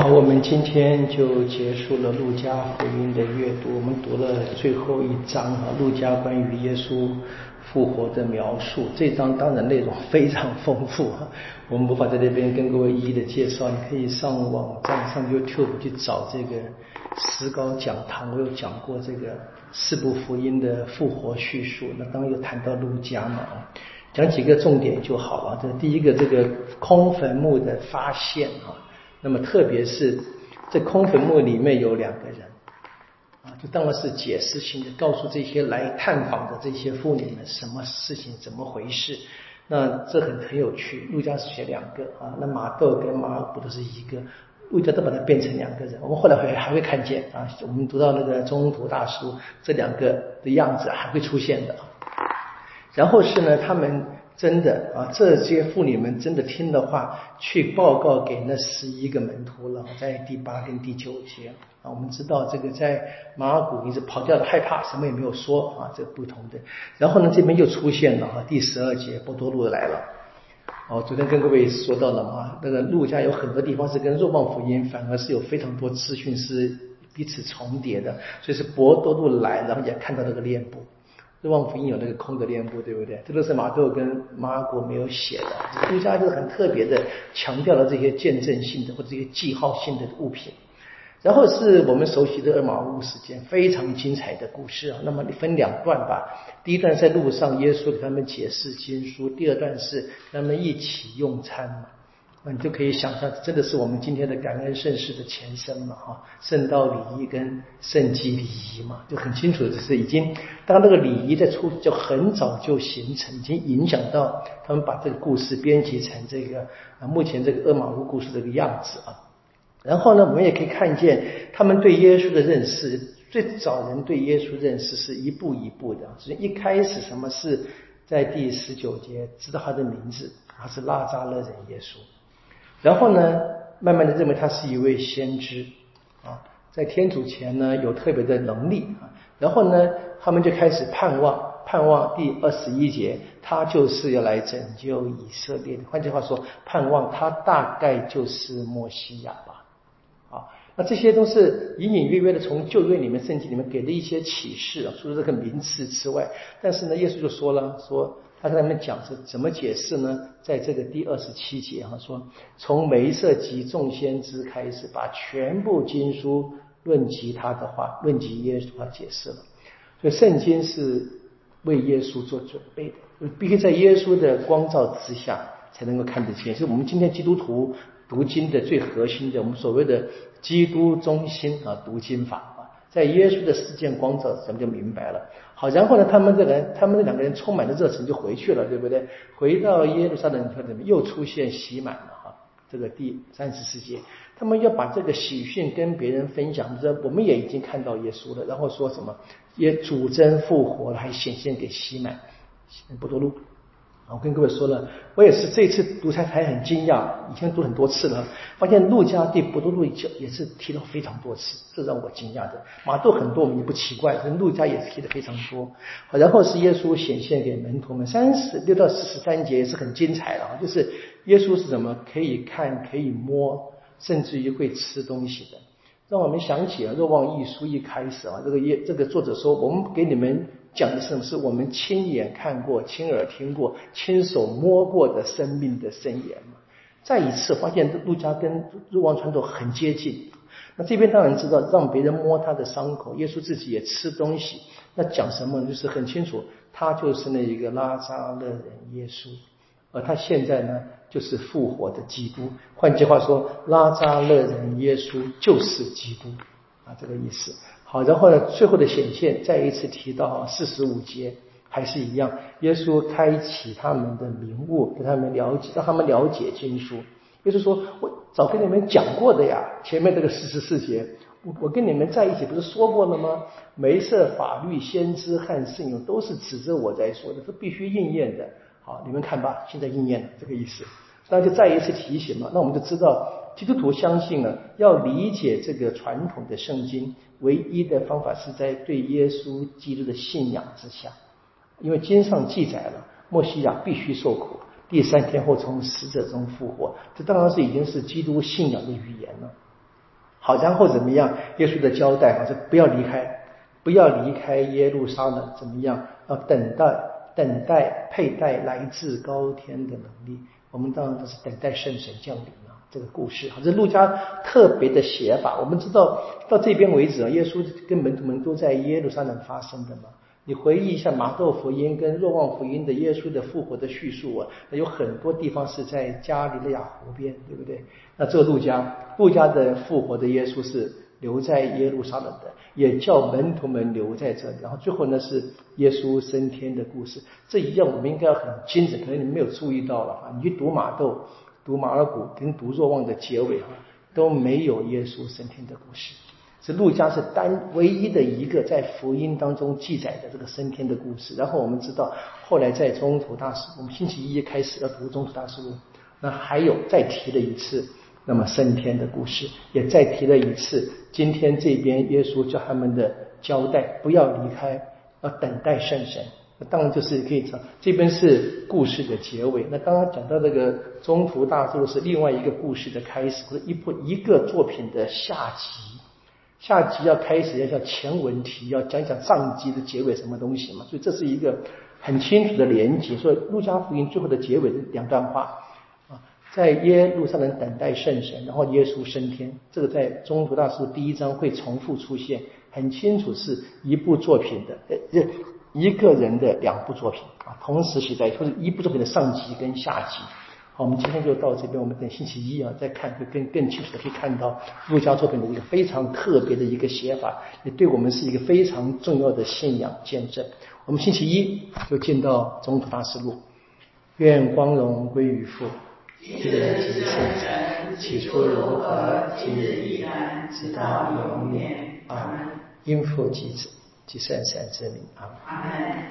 好，我们今天就结束了路加福音的阅读。我们读了最后一章啊，路加关于耶稣复活的描述。这章当然内容非常丰富啊，我们无法在这边跟各位一一的介绍。你可以上网站上 YouTube 去找这个石膏讲堂，我有讲过这个四部福音的复活叙述。那当然有谈到路加嘛，讲几个重点就好了。这第一个，这个空坟墓的发现啊。那么，特别是这空坟墓里面有两个人，啊，就当然是解释性的，告诉这些来探访的这些妇女们什么事情、怎么回事。那这很很有趣。陆家是写两个啊，那马窦跟马尔谷都是一个，陆家都把它变成两个人。我们后来会还会看见啊，我们读到那个中途大叔，这两个的样子还会出现的。然后是呢，他们。真的啊，这些妇女们真的听的话，去报告给那十一个门徒了，在第八跟第九节啊。我们知道这个在马尔谷一直跑掉的，害怕什么也没有说啊，这不同的。然后呢，这边又出现了哈，第十二节波多路来了。哦，昨天跟各位说到了嘛，那个路加有很多地方是跟若望福音反而是有非常多资讯是彼此重叠的，所以是博多路来，然后也看到那个链部。这望福音有那个空的链部，对不对？这都是马窦跟马尔谷没有写的。路加就是很特别的强调了这些见证性的或者这些记号性的物品。然后是我们熟悉的二马屋事件，非常精彩的故事啊。那么你分两段吧。第一段在路上，耶稣给他们解释经书；第二段是他们一起用餐。你就可以想象，真的是我们今天的感恩盛世的前身嘛，哈，圣道礼仪跟圣祭礼仪嘛，就很清楚的是已经，当那个礼仪的出就很早就形成，已经影响到他们把这个故事编辑成这个啊，目前这个厄马乌故事这个样子啊。然后呢，我们也可以看见他们对耶稣的认识，最早人对耶稣认识是一步一步的，所以一开始什么是在第十九节知道他的名字，他是拉扎勒人耶稣。然后呢，慢慢的认为他是一位先知啊，在天主前呢有特别的能力啊。然后呢，他们就开始盼望，盼望第二十一节，他就是要来拯救以色列的。换句话说，盼望他大概就是墨西亚吧。啊，那这些都是隐隐约约的从旧约里面、圣经里面给的一些启示啊，除了这个名词之外，但是呢，耶稣就说了说。他跟他们讲是怎么解释呢？在这个第二十七节哈说，从梅瑟及众先知开始，把全部经书论及他的话，论及耶稣，他解释了。所以圣经是为耶稣做准备的，必须在耶稣的光照之下才能够看得见。是我们今天基督徒读经的最核心的，我们所谓的基督中心啊读经法。在耶稣的事件光照，咱们就明白了。好，然后呢，他们这人，他们这两个人充满了热情就回去了，对不对？回到耶路撒冷，他怎么又出现喜满了哈？这个第三十四节，他们要把这个喜讯跟别人分享，说我们也已经看到耶稣了。然后说什么？也主真复活了，还显现给喜满，不多路。我跟各位说了，我也是这次读才还很惊讶，以前读很多次了，发现路加第不多路教也是提了非常多次，这让我惊讶的。马窦很多我们也不奇怪，这路加也是提的非常多。然后是耶稣显现给门徒们，三十六到四十三节也是很精彩的啊，就是耶稣是怎么可以看、可以摸，甚至于会吃东西的，让我们想起了《若望一书》一开始啊，这个耶这个作者说，我们给你们。讲的什么是我们亲眼看过、亲耳听过、亲手摸过的生命的圣言嘛？再一次发现陆家跟路王传统很接近。那这边当然知道让别人摸他的伤口，耶稣自己也吃东西。那讲什么就是很清楚，他就是那一个拉扎勒人耶稣，而他现在呢就是复活的基督。换句话说，拉扎勒人耶稣就是基督啊，这个意思。好，然后呢？最后的显现再一次提到四十五节，还是一样。耶稣开启他们的明悟，给他们了解，让他们了解经书。耶稣说：“我早跟你们讲过的呀，前面这个四十四节，我我跟你们在一起不是说过了吗？梅瑟法律、先知和圣咏都是指着我在说的，是必须应验的。好，你们看吧，现在应验了，这个意思。那就再一次提醒嘛，那我们就知道。”基督徒相信呢，要理解这个传统的圣经，唯一的方法是在对耶稣基督的信仰之下，因为经上记载了，墨西亚必须受苦，第三天后从死者中复活，这当然是已经是基督信仰的语言了。好，然后怎么样？耶稣的交代啊，是不要离开，不要离开耶路撒冷，怎么样？要等待，等待佩戴来自高天的能力。我们当然都是等待圣神降临了。这个故事啊，这路加特别的写法。我们知道到这边为止啊，耶稣跟门徒们都在耶路撒冷发生的嘛。你回忆一下马窦福音跟若望福音的耶稣的复活的叙述啊，有很多地方是在加利利亚湖边，对不对？那这个路加，路加的复活的耶稣是留在耶路撒冷的，也叫门徒们留在这里。然后最后呢是耶稣升天的故事，这一样我们应该要很精准，可能你没有注意到了啊。你去读马窦、读马尔谷跟读若望的结尾啊，都没有耶稣升天的故事。是路加是单唯一的一个在福音当中记载的这个升天的故事。然后我们知道，后来在中途大师，我们星期一开始要读中途大师录，那还有再提了一次，那么升天的故事，也再提了一次。今天这边耶稣叫他们的交代，不要离开，要等待圣神。那当然就是可以讲，这边是故事的结尾。那刚刚讲到这个中途大师是另外一个故事的开始，或者一部一个作品的下集。下集要开始要叫前文题，要讲讲上集的结尾什么东西嘛，所以这是一个很清楚的连接。所以路加福音最后的结尾的两段话啊，在耶路撒冷等待圣神，然后耶稣升天，这个在中途大师第一章会重复出现，很清楚是一部作品的呃一个人的两部作品啊，同时写在或者一部作品的上集跟下集。好，我们今天就到这边。我们等星期一啊再看，会更更清楚的可以看到陆家作品的一个非常特别的一个写法，也对我们是一个非常重要的信仰见证。我们星期一就见到总统大师录，愿光荣归于父，今日之圣起初如何，今日亦然，直到永远。阿门。因父及子及圣神之名。阿门。